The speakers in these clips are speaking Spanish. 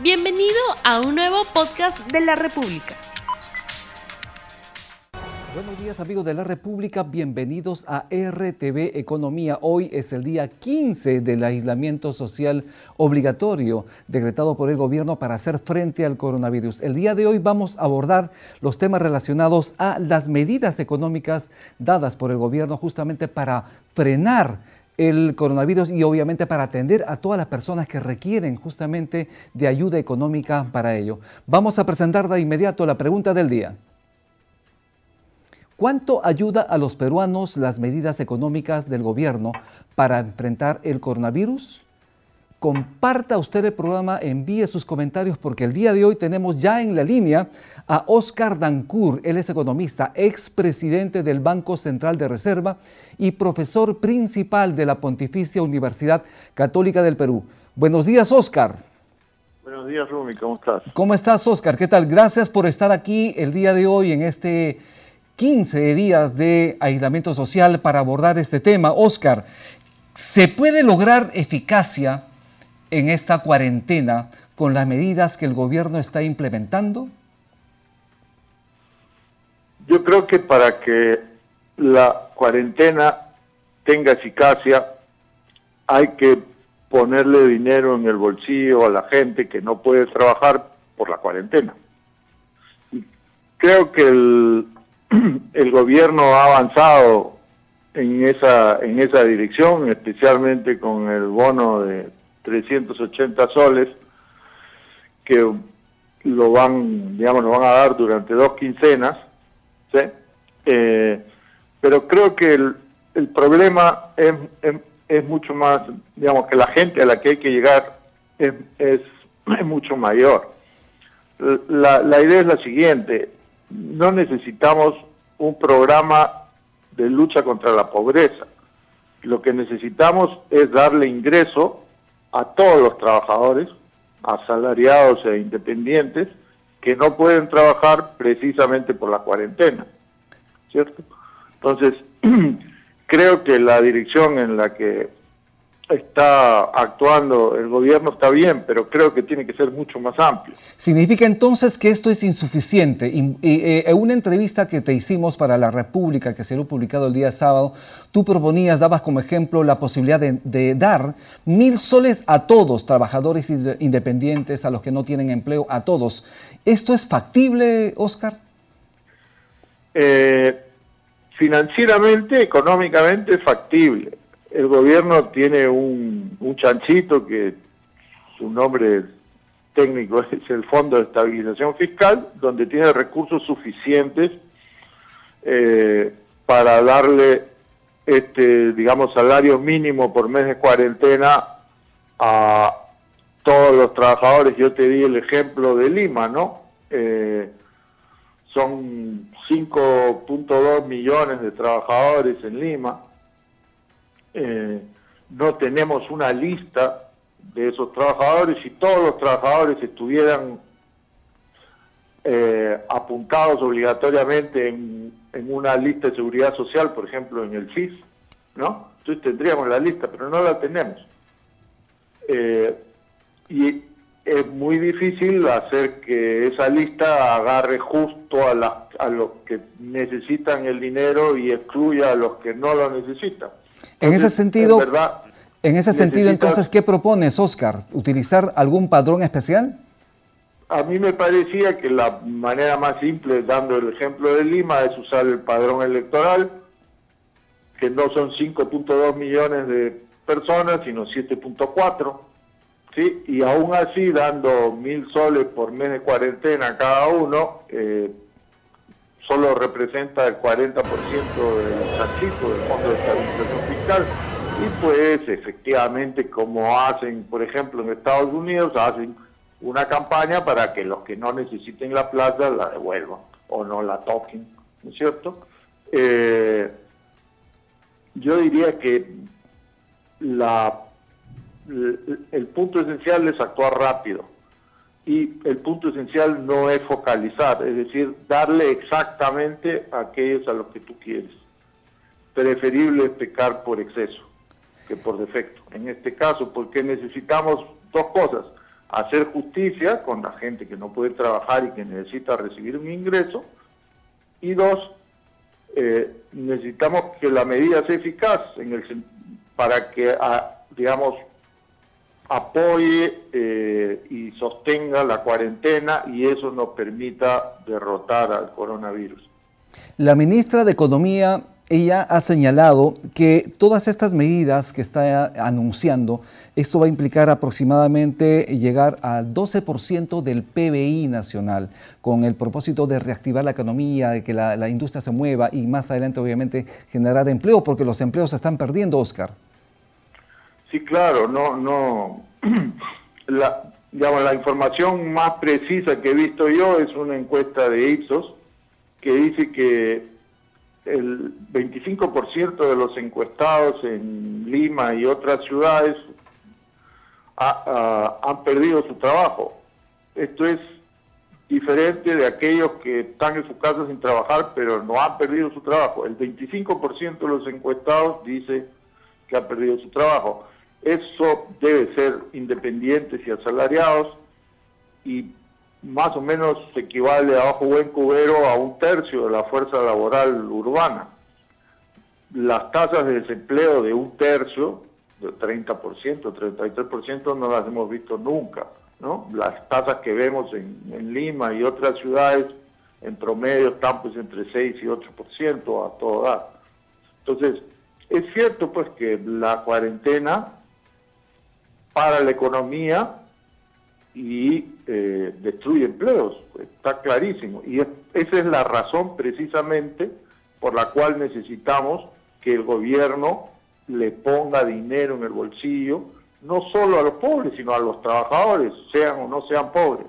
Bienvenido a un nuevo podcast de la República. Buenos días amigos de la República, bienvenidos a RTV Economía. Hoy es el día 15 del aislamiento social obligatorio decretado por el gobierno para hacer frente al coronavirus. El día de hoy vamos a abordar los temas relacionados a las medidas económicas dadas por el gobierno justamente para frenar el coronavirus y obviamente para atender a todas las personas que requieren justamente de ayuda económica para ello. Vamos a presentar de inmediato la pregunta del día. ¿Cuánto ayuda a los peruanos las medidas económicas del gobierno para enfrentar el coronavirus? Comparta usted el programa, envíe sus comentarios porque el día de hoy tenemos ya en la línea a Oscar Dancourt. Él es economista, expresidente del Banco Central de Reserva y profesor principal de la Pontificia Universidad Católica del Perú. Buenos días, Oscar. Buenos días, Rumi, ¿cómo estás? ¿Cómo estás, Oscar? ¿Qué tal? Gracias por estar aquí el día de hoy en este 15 días de aislamiento social para abordar este tema. Oscar, ¿se puede lograr eficacia en esta cuarentena con las medidas que el gobierno está implementando? Yo creo que para que la cuarentena tenga eficacia hay que ponerle dinero en el bolsillo a la gente que no puede trabajar por la cuarentena. creo que el, gobierno ha avanzado en esa en esa dirección, especialmente con el bono de 380 soles que lo van, digamos, lo van a dar durante dos quincenas, ¿sí? Eh, pero creo que el, el problema es, es, mucho más, digamos, que la gente a la que hay que llegar es, es, mucho mayor. La, la idea es la siguiente, no necesitamos un programa de lucha contra la pobreza. Lo que necesitamos es darle ingreso a todos los trabajadores, asalariados e independientes, que no pueden trabajar precisamente por la cuarentena, ¿cierto? Entonces, creo que la dirección en la que está actuando el gobierno está bien, pero creo que tiene que ser mucho más amplio. ¿Significa entonces que esto es insuficiente? Y, eh, en una entrevista que te hicimos para La República, que se lo publicado el día sábado, tú proponías, dabas como ejemplo la posibilidad de, dar mil soles a todos, trabajadores independientes, a los que no tienen empleo, a todos. ¿Esto es factible, Oscar? Eh, financieramente, económicamente es factible el gobierno tiene un, chanchito que su nombre técnico es el Fondo de Estabilización Fiscal, donde tiene recursos suficientes eh, para darle este, digamos, salario mínimo por mes de cuarentena a todos los trabajadores. Yo te di el ejemplo de Lima, ¿no? Eh, son 5.2 millones de trabajadores en Lima eh, no tenemos una lista de esos trabajadores. Si todos los trabajadores estuvieran eh, apuntados obligatoriamente en, una lista de seguridad social, por ejemplo en el FIS, ¿no? Entonces tendríamos la lista, pero no la tenemos. Eh, y es muy difícil hacer que esa lista agarre justo a, a los que necesitan el dinero y excluya a los que no lo necesitan en ese sentido, en ese sentido entonces, ¿qué propones, Oscar? ¿Utilizar algún padrón especial? A mí me parecía que la manera más simple, dando el ejemplo de Lima, es usar el padrón electoral, que no son 5.2 millones de personas, sino 7.4, ¿sí? Y aún así, dando mil soles por mes de cuarentena cada uno, eh, solo representa el 40% del chanchito del Fondo de Estabilización Fiscal. Y pues efectivamente, como hacen, por ejemplo, en Estados Unidos, hacen una campaña para que los que no necesiten la plaza la devuelvan o no la toquen, ¿no es cierto? Eh, yo diría que la, el punto esencial es actuar rápido y el punto esencial no es focalizar, es decir, darle exactamente a aquellos a los que tú quieres. Preferible pecar por exceso que por defecto. En este caso, porque necesitamos dos cosas. hacer justicia con la gente que no puede trabajar y que necesita recibir un ingreso. Y dos, eh, necesitamos que la medida sea eficaz en el, para que, ah, digamos, apoye eh, y sostenga la cuarentena y eso nos permita derrotar al coronavirus. La ministra de Economía, ella ha señalado que todas estas medidas que está anunciando, esto va a implicar aproximadamente llegar al 12% del PBI nacional, con el propósito de reactivar la economía, de que la, la industria se mueva y más adelante obviamente generar empleo, porque los empleos se están perdiendo, Oscar. Sí, claro, no, no. La, digamos, la información más precisa que he visto yo es una encuesta de Ipsos que dice que el 25% de los encuestados en Lima y otras ciudades han perdido su trabajo. Esto es diferente de aquellos que están en su casa sin trabajar, pero no han perdido su trabajo. El 25% de los encuestados dice que ha perdido su trabajo. Eso debe ser independientes y asalariados y más o menos equivale a bajo buen cubero a un tercio de la fuerza laboral urbana. Las tasas de desempleo de un tercio, de 30%, 33%, no las hemos visto nunca. ¿no? Las tasas que vemos en, Lima y otras ciudades en promedio están pues entre 6 y 8% a toda edad. Entonces, es cierto pues que la cuarentena para la economía y eh, destruye empleos, está clarísimo. Y esa es la razón precisamente por la cual necesitamos que el gobierno le ponga dinero en el bolsillo, no solo a los pobres, sino a los trabajadores, sean o no sean pobres.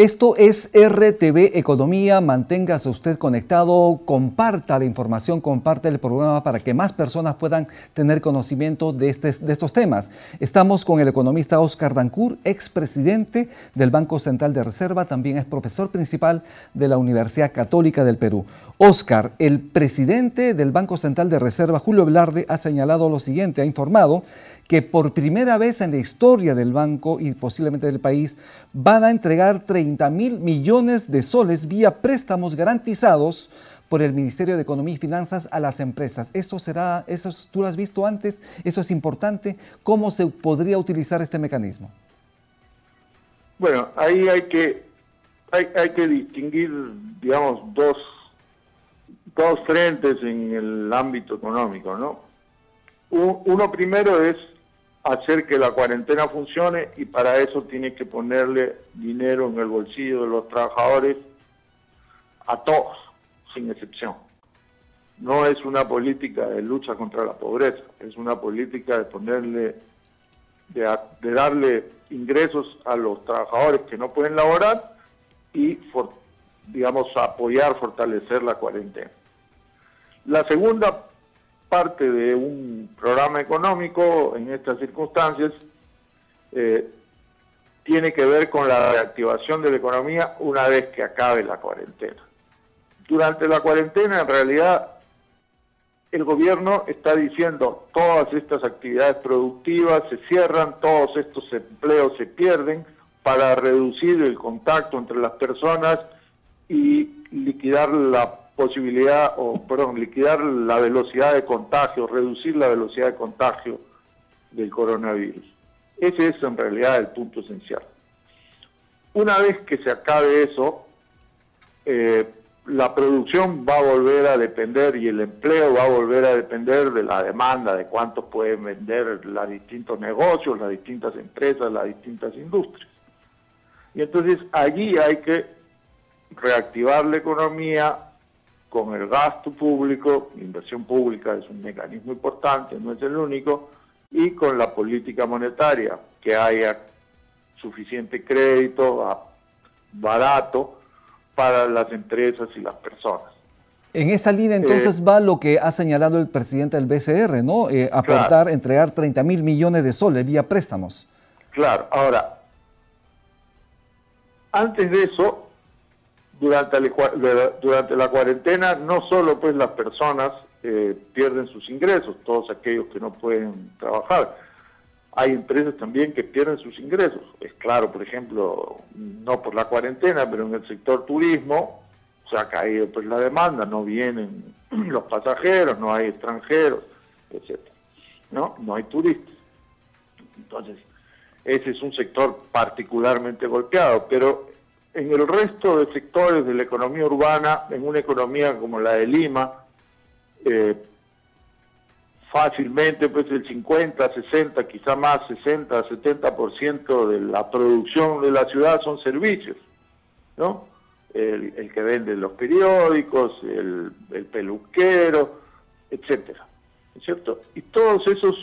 Esto es RTV Economía, manténgase usted conectado, comparta la información, comparte el programa para que más personas puedan tener conocimiento de, este, estos temas. Estamos con el economista Oscar Dancur, expresidente del Banco Central de Reserva, también es profesor principal de la Universidad Católica del Perú. Oscar, el presidente del Banco Central de Reserva, Julio Velarde, ha señalado lo siguiente, ha informado que por primera vez en la historia del banco y posiblemente del país van a entregar 30 mil millones de soles vía préstamos garantizados por el Ministerio de Economía y Finanzas a las empresas. ¿Eso será, eso tú lo has visto antes? ¿Eso es importante? ¿Cómo se podría utilizar este mecanismo? Bueno, ahí hay que, hay, hay que distinguir, digamos, dos, dos frentes en el ámbito económico, ¿no? Uno primero es hacer que la cuarentena funcione y para eso tiene que ponerle dinero en el bolsillo de los trabajadores a todos, sin excepción. No es una política de lucha contra la pobreza, es una política de ponerle, de, darle ingresos a los trabajadores que no pueden laborar y, digamos, apoyar, fortalecer la cuarentena. La segunda parte de un programa económico en estas circunstancias eh, tiene que ver con la reactivación de la economía una vez que acabe la cuarentena. Durante la cuarentena, en realidad, el gobierno está diciendo todas estas actividades productivas se cierran, todos estos empleos se pierden para reducir el contacto entre las personas y liquidar la posibilidad, o perdón, liquidar la velocidad de contagio, reducir la velocidad de contagio del coronavirus. Ese es en realidad el punto esencial. Una vez que se acabe eso, eh, la producción va a volver a depender y el empleo va a volver a depender de la demanda, de cuánto pueden vender los distintos negocios, las distintas empresas, las distintas industrias. Y entonces allí hay que reactivar la economía, con el gasto público, inversión pública es un mecanismo importante, no es el único, y con la política monetaria, que haya suficiente crédito barato para las empresas y las personas. En esa línea entonces eh, va lo que ha señalado el presidente del BCR, ¿no? Eh, aportar, entregar 30 mil millones de soles vía préstamos. Claro, ahora, antes de eso, durante la, durante la cuarentena no solo pues las personas eh, pierden sus ingresos, todos aquellos que no pueden trabajar, hay empresas también que pierden sus ingresos. Es claro, por ejemplo, no por la cuarentena, pero en el sector turismo se ha caído pues la demanda, no vienen los pasajeros, no hay extranjeros, etcétera. ¿No? No hay turistas. Entonces, ese es un sector particularmente golpeado, pero en el resto de sectores de la economía urbana, en una economía como la de Lima, eh, fácilmente pues el 50, 60, quizá más 60, 70% de la producción de la ciudad son servicios, ¿no? El, que vende los periódicos, el, el peluquero, etcétera, ¿es cierto? Y todos esos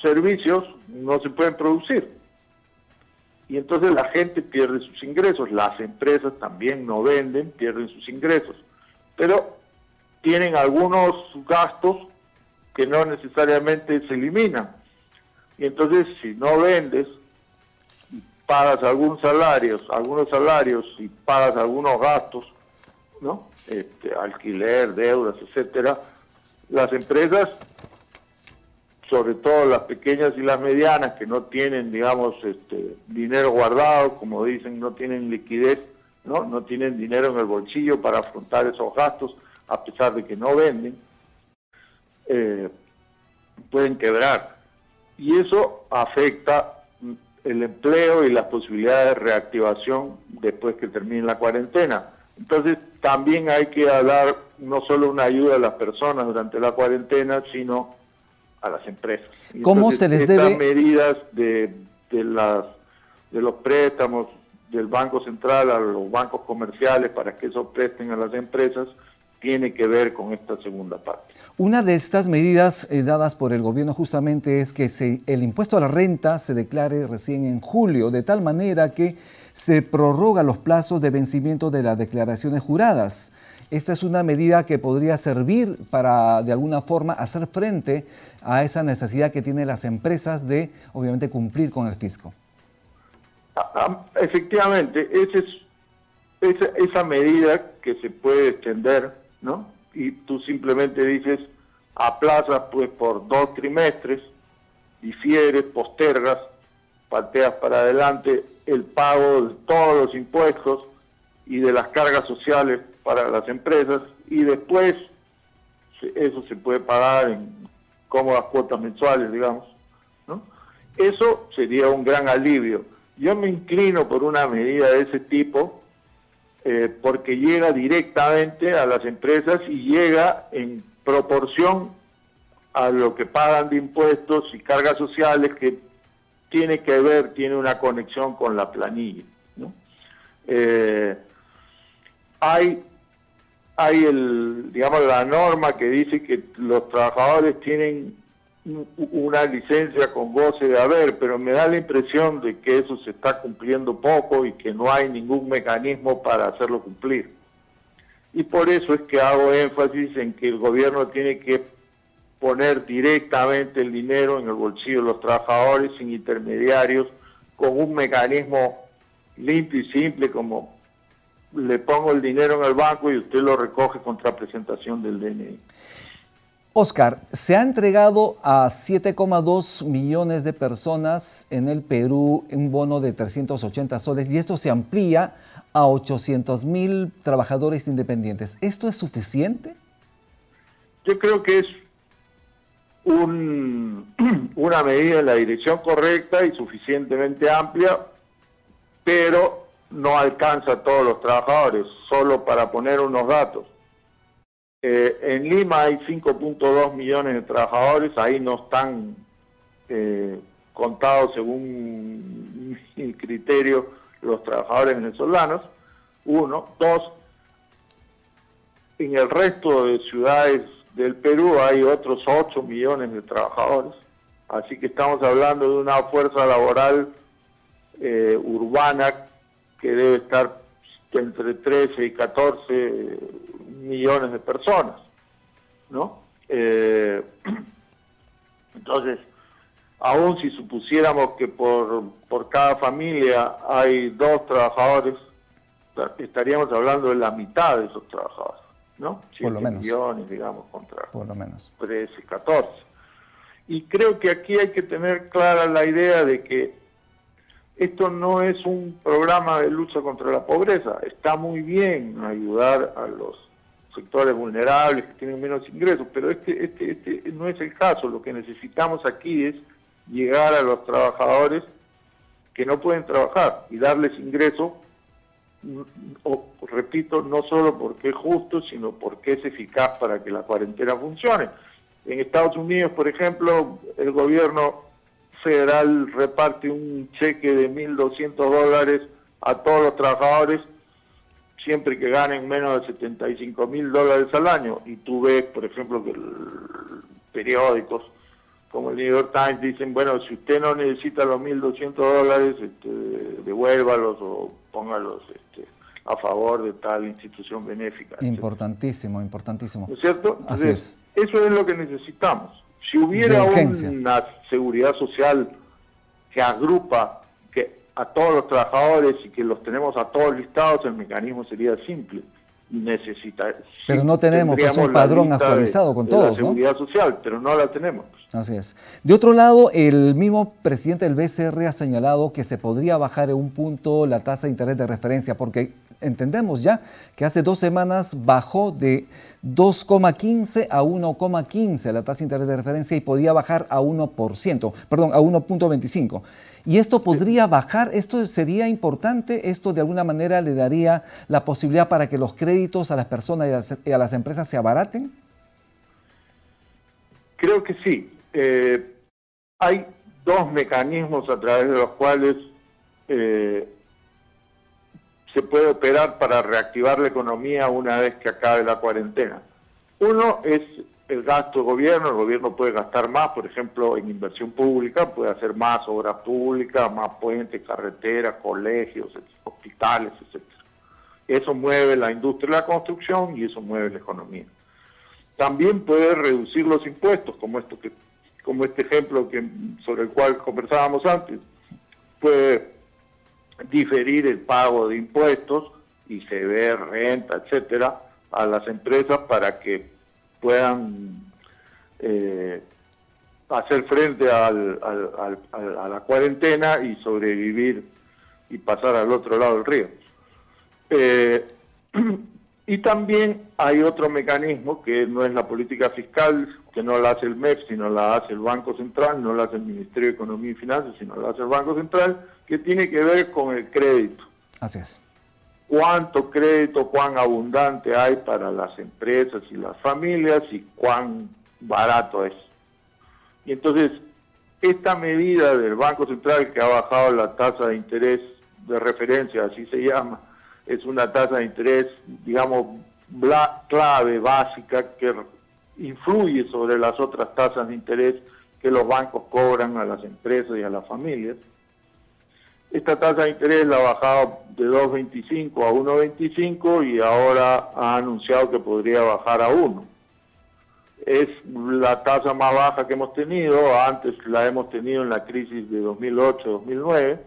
servicios no se pueden producir. Y entonces la gente pierde sus ingresos, las empresas también no venden, pierden sus ingresos, pero tienen algunos gastos que no necesariamente se eliminan. Y entonces si no vendes, pagas algunos salarios, algunos salarios y pagas algunos gastos, ¿no? Este, alquiler, deudas, etcétera, las empresas, sobre todo las pequeñas y las medianas que no tienen, digamos, este, dinero guardado, como dicen, no tienen liquidez, ¿no? No tienen dinero en el bolsillo para afrontar esos gastos, a pesar de que no venden, eh, pueden quebrar. Y eso afecta el empleo y las posibilidades de reactivación después que termine la cuarentena. Entonces también hay que dar no solo una ayuda a las personas durante la cuarentena, sino a las empresas. ¿Cómo se les estas medidas de, de, las, de los préstamos del Banco Central a los bancos comerciales para que eso presten a las empresas, tiene que ver con esta segunda parte. Una de estas medidas eh, dadas por el gobierno justamente es que el impuesto a la renta se declare recién en julio, de tal manera que se prorroga los plazos de vencimiento de las declaraciones juradas. Esta es una medida que podría servir para, de alguna forma, hacer frente a esa necesidad que tienen las empresas de, obviamente, cumplir con el fisco. Ah, ah, efectivamente, esa es esa medida que se puede extender ¿no? Y tú simplemente dices, aplazas pues por dos trimestres, difieres, postergas, pateas para adelante el pago de todos los impuestos y de las cargas sociales para las empresas y después eso se puede pagar en cómodas cuotas mensuales, digamos, ¿no? Eso sería un gran alivio. Yo me inclino por una medida de ese tipo eh, porque llega directamente a las empresas y llega en proporción a lo que pagan de impuestos y cargas sociales que tiene que ver, tiene una conexión con la planilla. Eh, hay hay el digamos la norma que dice que los trabajadores tienen una licencia con goce de haber, pero me da la impresión de que eso se está cumpliendo poco y que no hay ningún mecanismo para hacerlo cumplir. Y por eso es que hago énfasis en que el gobierno tiene que poner directamente el dinero en el bolsillo de los trabajadores sin intermediarios, con un mecanismo limpio y simple como le pongo el dinero en el banco y usted lo recoge contra presentación del DNI. Oscar, se ha entregado a 7,2 millones de personas en el Perú un bono de 380 soles y esto se amplía a 800 mil trabajadores independientes. ¿Esto es suficiente? Yo creo que es una medida en la dirección correcta y suficientemente amplia, pero no alcanza a todos los trabajadores. Solo para poner unos datos eh, en Lima hay 5.2 millones de trabajadores, ahí no están eh, contados según mi criterio los trabajadores venezolanos, uno. Dos, en el resto de ciudades del Perú hay otros 8 millones de trabajadores, así que estamos hablando de una fuerza laboral eh, urbana que debe estar entre 13 y 14 millones de personas, ¿no? Eh, entonces, aún si supusiéramos que por, por cada familia hay dos trabajadores, estaríamos hablando de la mitad de esos trabajadores, ¿no? Por lo menos. millones, digamos, contra por lo menos. 13, 14. Y creo que aquí hay que tener clara la idea de que esto no es un programa de lucha contra la pobreza. Está muy bien ayudar a los sectores vulnerables que tienen menos ingresos, pero este, este, este no es el caso. Lo que necesitamos aquí es llegar a los trabajadores que no pueden trabajar y darles ingreso, o, repito, no solo porque es justo, sino porque es eficaz para que la cuarentena funcione. En Estados Unidos, por ejemplo, el gobierno federal reparte un cheque de 1.200 dólares a todos los trabajadores siempre que ganen menos de 75 mil dólares al año. Y tú ves, por ejemplo, que periódicos como el New York Times dicen, bueno, si usted no necesita los 1.200 dólares, este, devuélvalos o póngalos este, a favor de tal institución benéfica. Importantísimo, importantísimo. ¿No es cierto? Así es. Eso es lo que necesitamos. Si hubiera una seguridad social que agrupa que a todos los trabajadores y que los tenemos a todos listados, el mecanismo sería simple. Necesita, pero no tenemos pues, un padrón actualizado con todos, la seguridad social, pero no la tenemos. Así es. De otro lado, el mismo presidente del BCR ha señalado que se podría bajar en un punto la tasa de interés de referencia, porque entendemos ya que hace dos semanas bajó de 2,15 a 1,15 la tasa de interés de referencia y podía bajar a 1%, perdón, a 1.25. Y esto podría bajar, esto sería importante, esto de alguna manera le daría la posibilidad para que los créditos a las personas y a las, empresas se abaraten. Creo que sí. Eh, hay dos mecanismos a través de los cuales eh, se puede operar para reactivar la economía una vez que acabe la cuarentena. Uno es el gasto del gobierno, el gobierno puede gastar más, por ejemplo, en inversión pública, puede hacer más obras públicas, más puentes, carreteras, colegios, hospitales, etc. Eso mueve la industria de la construcción y eso mueve la economía. También puede reducir los impuestos, como esto que, como este ejemplo que sobre el cual conversábamos antes. Puede diferir el pago de impuestos y se ve renta, etcétera, a las empresas para que puedan eh, hacer frente a la cuarentena y sobrevivir y pasar al otro lado del río. Eh, y también hay otro mecanismo que no es la política fiscal, que no la hace el MEF, sino la hace el Banco Central, no la hace el Ministerio de Economía y Finanzas, sino la hace el Banco Central, que tiene que ver con el crédito. Así es. Cuánto crédito, cuán abundante hay para las empresas y las familias y cuán barato es. Y entonces, esta medida del Banco Central que ha bajado la tasa de interés de referencia, así se llama, es una tasa de interés, digamos, clave, básica, que influye sobre las otras tasas de interés que los bancos cobran a las empresas y a las familias. Esta tasa de interés la ha bajado de 2.25 a 1.25 y ahora ha anunciado que podría bajar a 1. Es la tasa más baja que hemos tenido, antes la hemos tenido en la crisis de 2008-2009,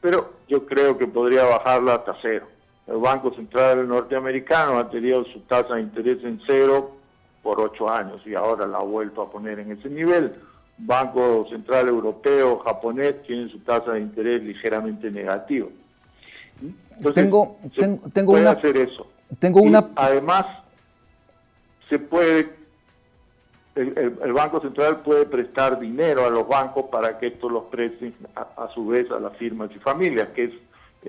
pero yo creo que podría bajarla hasta cero. El Banco Central norteamericano ha tenido su tasa de interés en cero por ocho años y ahora la ha vuelto a poner en ese nivel. Banco Central Europeo, japonés, tienen su tasa de interés ligeramente negativa. tengo, tengo, puede una, hacer eso. Tengo una... Además, se puede, el, Banco Central puede prestar dinero a los bancos para que estos los presten a su vez a las firmas y familias, que es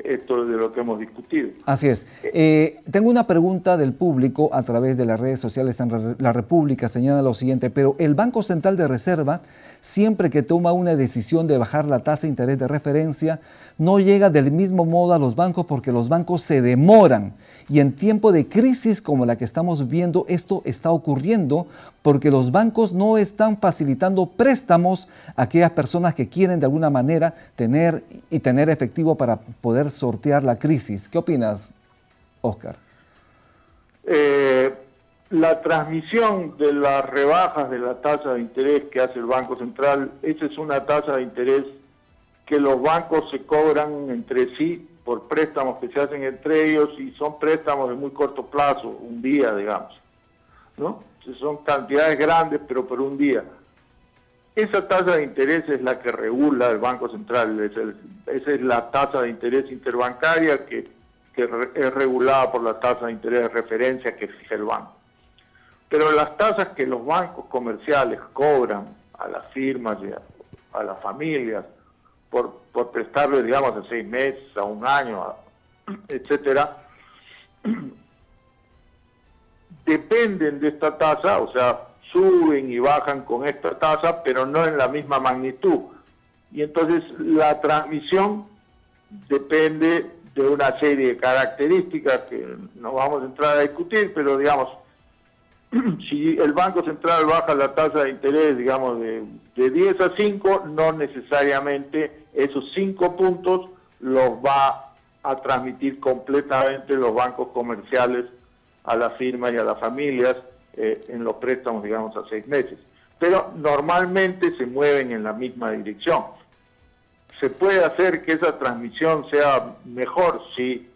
esto de lo que hemos discutido. Así es. Eh, tengo una pregunta del público a través de las redes sociales en La República. Señala lo siguiente, pero el Banco Central de Reserva, siempre que toma una decisión de bajar la tasa de interés de referencia, no llega del mismo modo a los bancos porque los bancos se demoran. Y en tiempo de crisis como la que estamos viendo, esto está ocurriendo porque los bancos no están facilitando préstamos a aquellas personas que quieren de alguna manera tener y tener efectivo para poder sortear la crisis. ¿Qué opinas, Oscar? Eh, la transmisión de las rebajas de la tasa de interés que hace el Banco Central, esa es una tasa de interés que los bancos se cobran entre sí por préstamos que se hacen entre ellos y son préstamos de muy corto plazo, un día, digamos. ¿no? Son cantidades grandes, pero por un día. Esa tasa de interés es la que regula el Banco Central, esa es la tasa de interés interbancaria que, es regulada por la tasa de interés de referencia que fija el banco. Pero las tasas que los bancos comerciales cobran a las firmas y a, las familias por, por prestarle, digamos, a seis meses, a un año, etcétera, dependen de esta tasa, o sea, suben y bajan con esta tasa, pero no en la misma magnitud. Y entonces la transmisión depende de una serie de características que no vamos a entrar a discutir, pero digamos, si el Banco Central baja la tasa de interés, digamos, de, de 10 a 5, no necesariamente esos 5 puntos los va a transmitir completamente los bancos comerciales a las firmas y a las familias eh, en los préstamos, digamos, a seis meses. Pero normalmente se mueven en la misma dirección. Se puede hacer que esa transmisión sea mejor si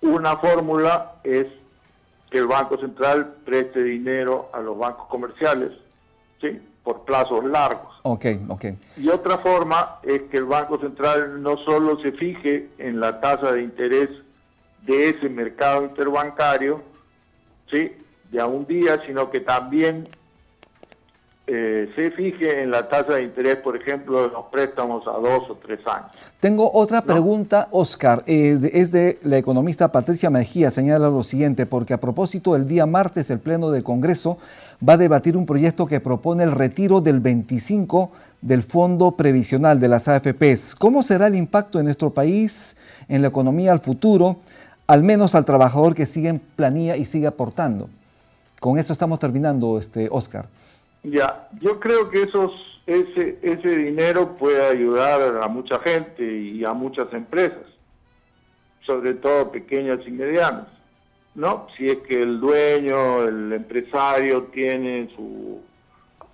una fórmula es que el Banco Central preste dinero a los bancos comerciales, ¿sí? por plazos largos. Ok, ok. Y otra forma es que el Banco Central no solo se fije en la tasa de interés de ese mercado interbancario, ¿sí? De a un día, sino que también eh, se fije en la tasa de interés, por ejemplo, de los préstamos a dos o tres años. Tengo otra pregunta, Oscar. Eh, es de la economista Patricia Mejía. Señala lo siguiente, porque a propósito, el día martes el Pleno del Congreso va a debatir un proyecto que propone el retiro del 25 del Fondo Previsional de las AFPs. ¿Cómo será el impacto en nuestro país, en la economía al futuro, al menos al trabajador que sigue en planilla y sigue aportando? Con esto estamos terminando, este, Oscar. Ya, yo creo que esos, ese, ese dinero puede ayudar a mucha gente y a muchas empresas, sobre todo pequeñas y medianas, ¿no? Si es que el dueño, el empresario tiene su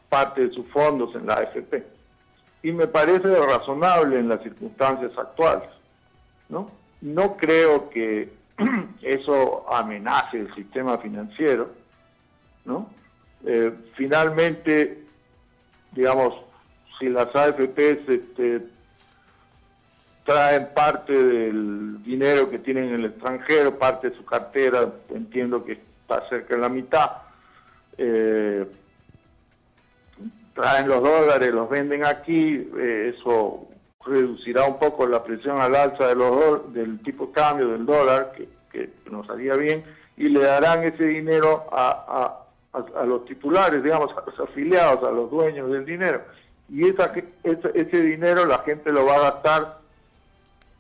parte de sus fondos en la AFP. Y me parece razonable en las circunstancias actuales, ¿no? No creo que eso amenace el sistema financiero, ¿no? Eh, finalmente, digamos, si las AFPs este, traen parte del dinero que tienen en el extranjero, parte de su cartera, entiendo que está cerca de la mitad, eh, traen los dólares, los venden aquí, eh, eso reducirá un poco la presión al alza de los del tipo de cambio del dólar, que, nos haría bien, y le darán ese dinero a, los titulares, digamos, a los afiliados, a los dueños del dinero. Y esa, ese dinero la gente lo va a gastar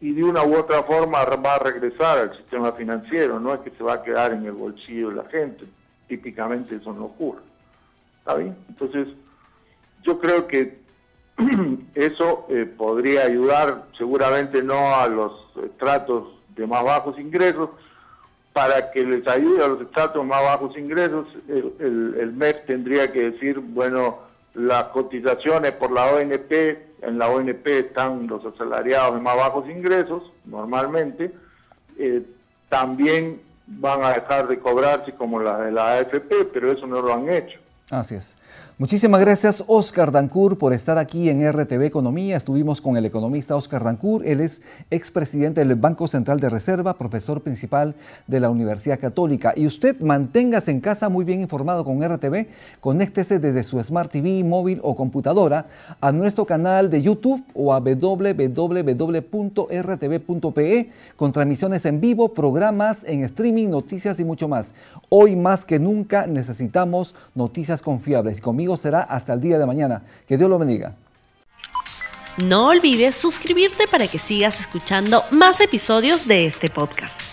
y de una u otra forma va a regresar al sistema financiero, no es que se va a quedar en el bolsillo de la gente. Típicamente eso no ocurre. ¿Está bien? Entonces, yo creo que eso eh, podría ayudar, seguramente no a los tratos de más bajos ingresos, para que les ayude a los estratos más bajos ingresos, el, el, MEP tendría que decir, bueno, las cotizaciones por la ONP, en la ONP están los asalariados de más bajos ingresos, normalmente, eh, también van a dejar de cobrarse como la de la AFP, pero eso no lo han hecho. Así es. Muchísimas gracias, Oscar Dancourt, por estar aquí en RTV Economía. Estuvimos con el economista Oscar Dancourt. Él es expresidente del Banco Central de Reserva, profesor principal de la Universidad Católica. Y usted manténgase en casa muy bien informado con RTV. Conéctese desde su Smart TV, móvil o computadora a nuestro canal de YouTube o a www.rtv.pe con transmisiones en vivo, programas en streaming, noticias y mucho más. Hoy más que nunca necesitamos noticias confiables. Y será hasta el día de mañana. Que Dios lo bendiga. No olvides suscribirte para que sigas escuchando más episodios de este podcast.